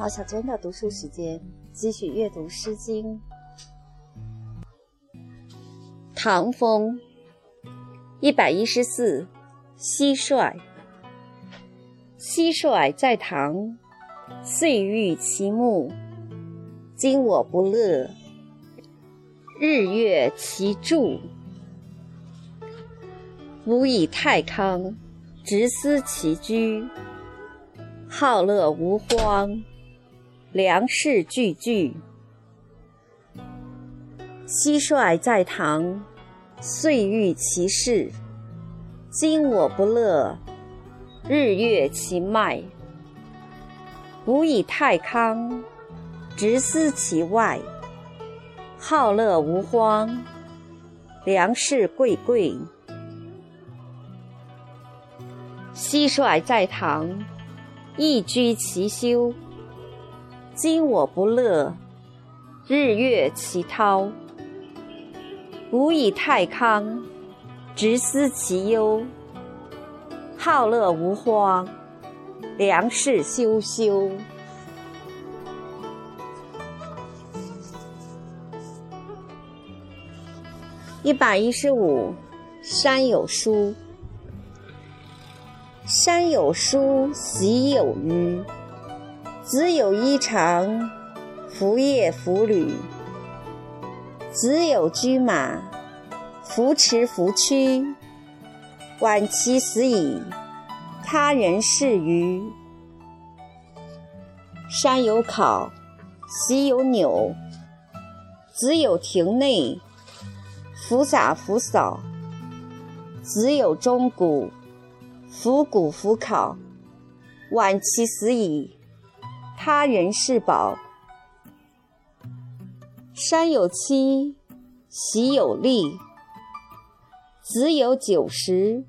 好，小娟的读书时间，继续阅读《诗经》。唐风一百一十四，蟋蟀。蟋蟀在堂，岁欲其木。今我不乐，日月其柱。吾以太康，直思其居。好乐无荒。粮食俱具，蟋蟀在堂，岁欲其事。今我不乐，日月其迈。吾以太康，直思其外。好乐无荒，粮食贵贵。蟋蟀在堂，亦居其修。今我不乐，日月其涛。吾以太康，直思其忧。好乐无荒，粮食休休。一百一十五，山有书。山有书，习有余。子有衣裳，夫夜弗履；子有驹马，弗驰弗驱。晚其死矣，他人是愚。山有考，习有纽；子有庭内，弗洒弗扫；子有钟鼓，弗鼓弗考。晚其死矣。他人是宝。山有期，习有力。子有九十，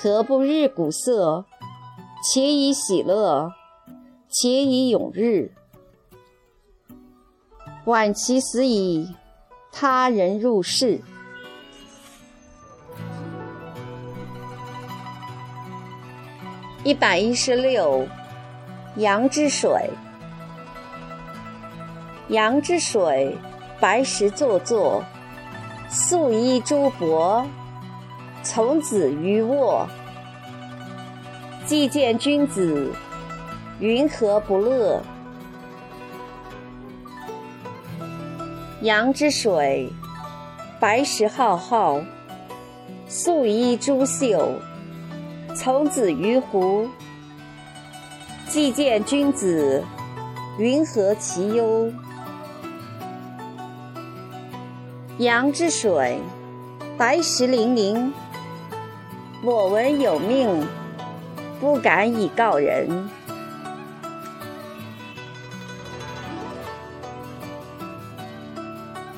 何不日鼓瑟？且以喜乐，且以永日。晚其死矣，他人入室。一百一十六。阳之水，阳之水，白石座座，素衣诸伯，从子于沃。既见君子，云何不乐？阳之水，白石浩浩，素衣诸秀，从子于湖。既见君子，云何其忧？阳之水，白石粼粼。我闻有命，不敢以告人。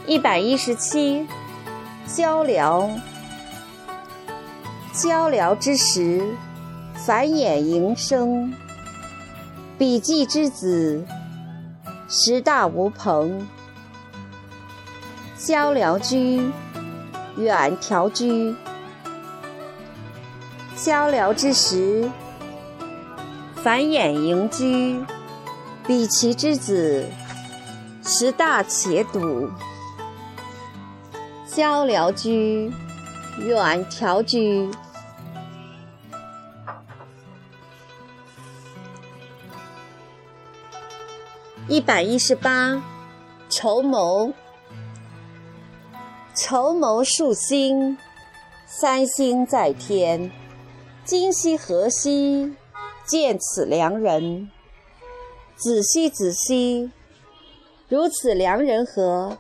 一百一十七，交辽。交辽之时，繁衍营生。比季之子，食大无朋。萧辽居，远调居。萧辽之时，繁衍盈居。比其之子，食大且笃。萧辽居，远调居。一百一十八，筹谋。筹谋数星，三星在天。今夕何夕？见此良人。子兮子兮，如此良人何？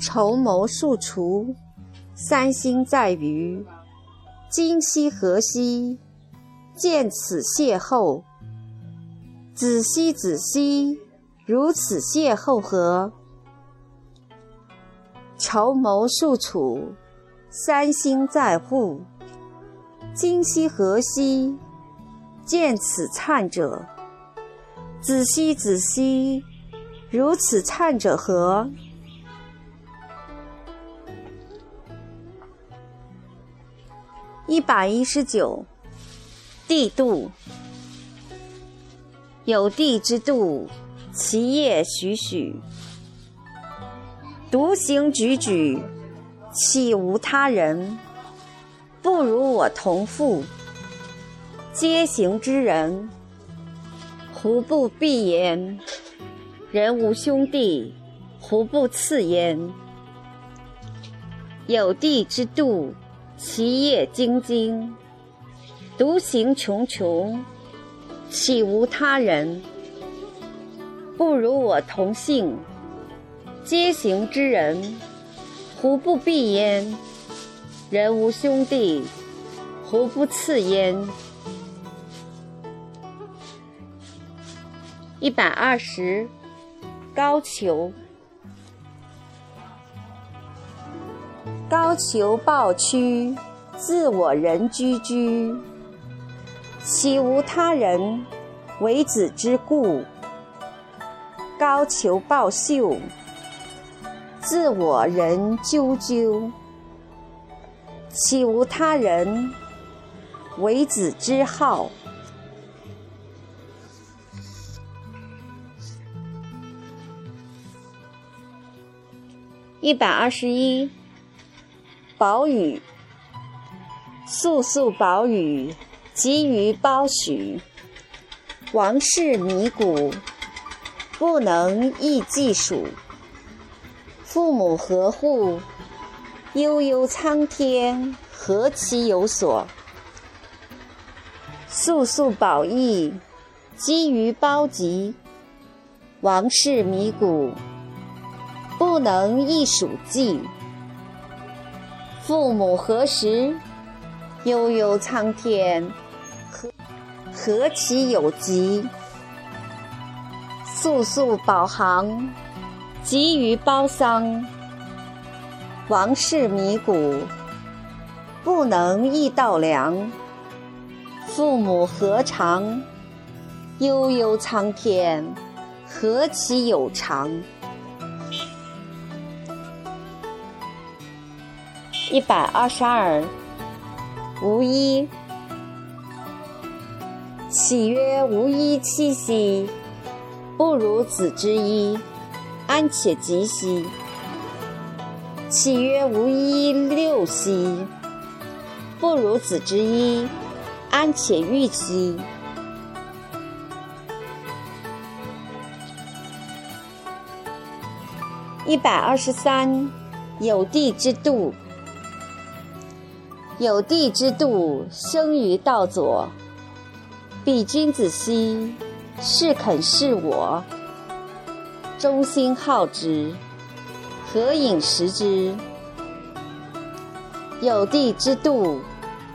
筹谋数除，三星在隅。今夕何夕？见此邂逅，子兮子兮，如此邂逅何？筹谋数处，三星在户。今夕何夕？见此灿者，子兮子兮，如此灿者何？一百一十九，帝度。有帝之度，其业许许。独行踽踽，岂无他人？不如我同父。皆行之人，胡不避焉？人无兄弟，胡不次焉？有帝之度，其业精精。独行穷穷。岂无他人？不如我同姓。皆行之人，胡不避焉？人无兄弟，胡不次焉？一百二十，高俅。高俅抱屈，自我人居居。岂无他人，为子之故？高俅抱袖，自我人啾啾。岂无他人，为子之好？一百二十一，宝雨，簌簌宝雨。急于包许，王室弥古，不能易计数。父母何户，悠悠苍天，何其有所？肃肃宝义，积于包集。王室弥古，不能易数计。父母何时，悠悠苍天。何其有疾！速速保行，急于包丧。王室弥古，不能易稻粮。父母何长？悠悠苍天，何其有常！一百二十二，无一。岂曰无衣七兮，不如子之衣，安且及兮？岂曰无衣六兮，不如子之衣，安且欲兮？一百二十三，有地之度，有地之度，生于道左。彼君子兮，是肯是我，忠心好之，何饮食之？有地之度，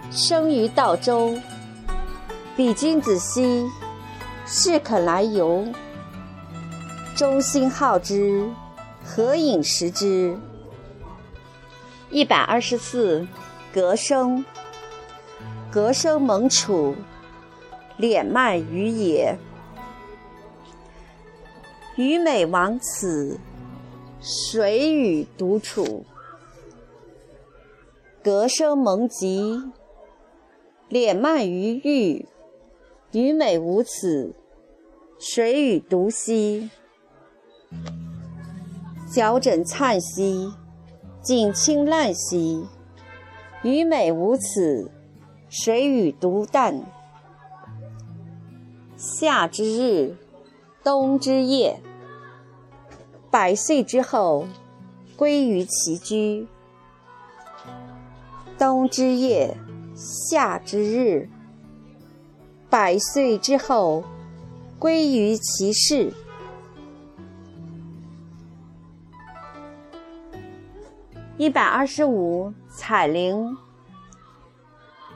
生于道周。彼君子兮，是肯来游，忠心好之，何饮食之？一百二十四，格生，格生蒙楚。敛慢于野，虞美亡此，谁与独处？隔生蒙疾，敛慢于欲，虞美无此，谁与独息？脚枕灿兮，锦衾烂兮，虞美无此，谁与独啖？夏之日，冬之夜，百岁之后，归于其居。冬之夜，夏之日，百岁之后，归于其室。一百二十五，彩铃。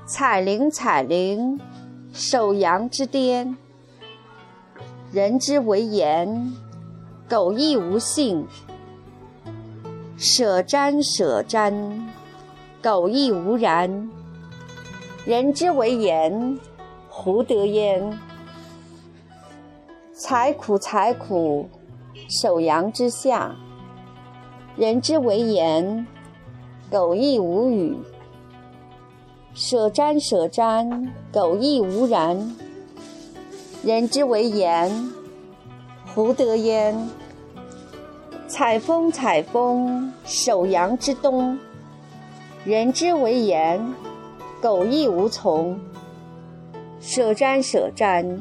彩铃，彩铃，守阳之巅。人之为言，苟亦无信；舍瞻舍瞻，苟亦无然。人之为言，胡得焉？采苦采苦，守阳之下。人之为言，苟亦无语。舍瞻舍瞻，苟亦无然。人之为言，胡得焉？采风采风，首阳之东。人之为言，苟亦无从。舍瞻舍瞻，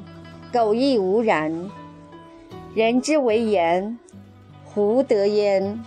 苟亦无然。人之为言，胡得焉？